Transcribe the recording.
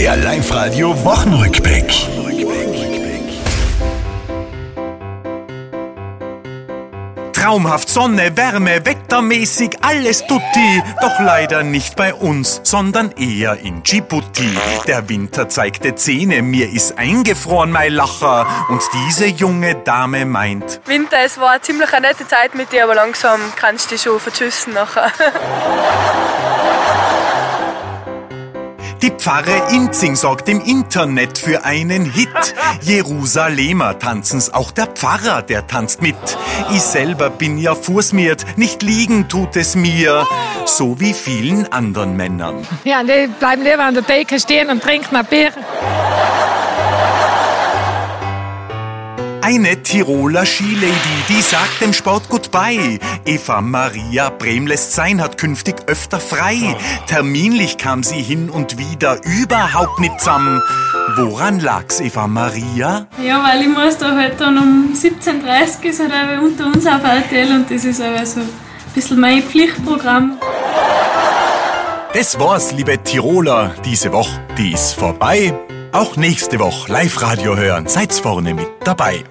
Der Live-Radio Wochenrückblick. Traumhaft Sonne, Wärme, wettermäßig alles tutti. Doch leider nicht bei uns, sondern eher in Djibouti. Der Winter zeigte Zähne, mir ist eingefroren mein Lacher. Und diese junge Dame meint, Winter, es war eine ziemlich eine nette Zeit mit dir, aber langsam kannst du dich schon verschüssen nachher. Die Pfarre Inzing sorgt im Internet für einen Hit. Jerusalemer tanzen's, auch der Pfarrer, der tanzt mit. Ich selber bin ja fußmiert, nicht liegen tut es mir. So wie vielen anderen Männern. Ja, die bleiben lieber an der Theke stehen und trinken ein Bier. Eine Tiroler Skilady, die sagt dem Sport Goodbye. Eva Maria Brehm lässt sein, hat künftig öfter frei. Terminlich kam sie hin und wieder überhaupt nicht zusammen. Woran lag's, Eva Maria? Ja, weil ich muss da halt dann um 17.30 Uhr ist halt unter uns auf RTL und das ist aber so ein bisschen mein Pflichtprogramm. Das war's, liebe Tiroler. Diese Woche, die ist vorbei. Auch nächste Woche Live-Radio hören. Seid's vorne mit dabei.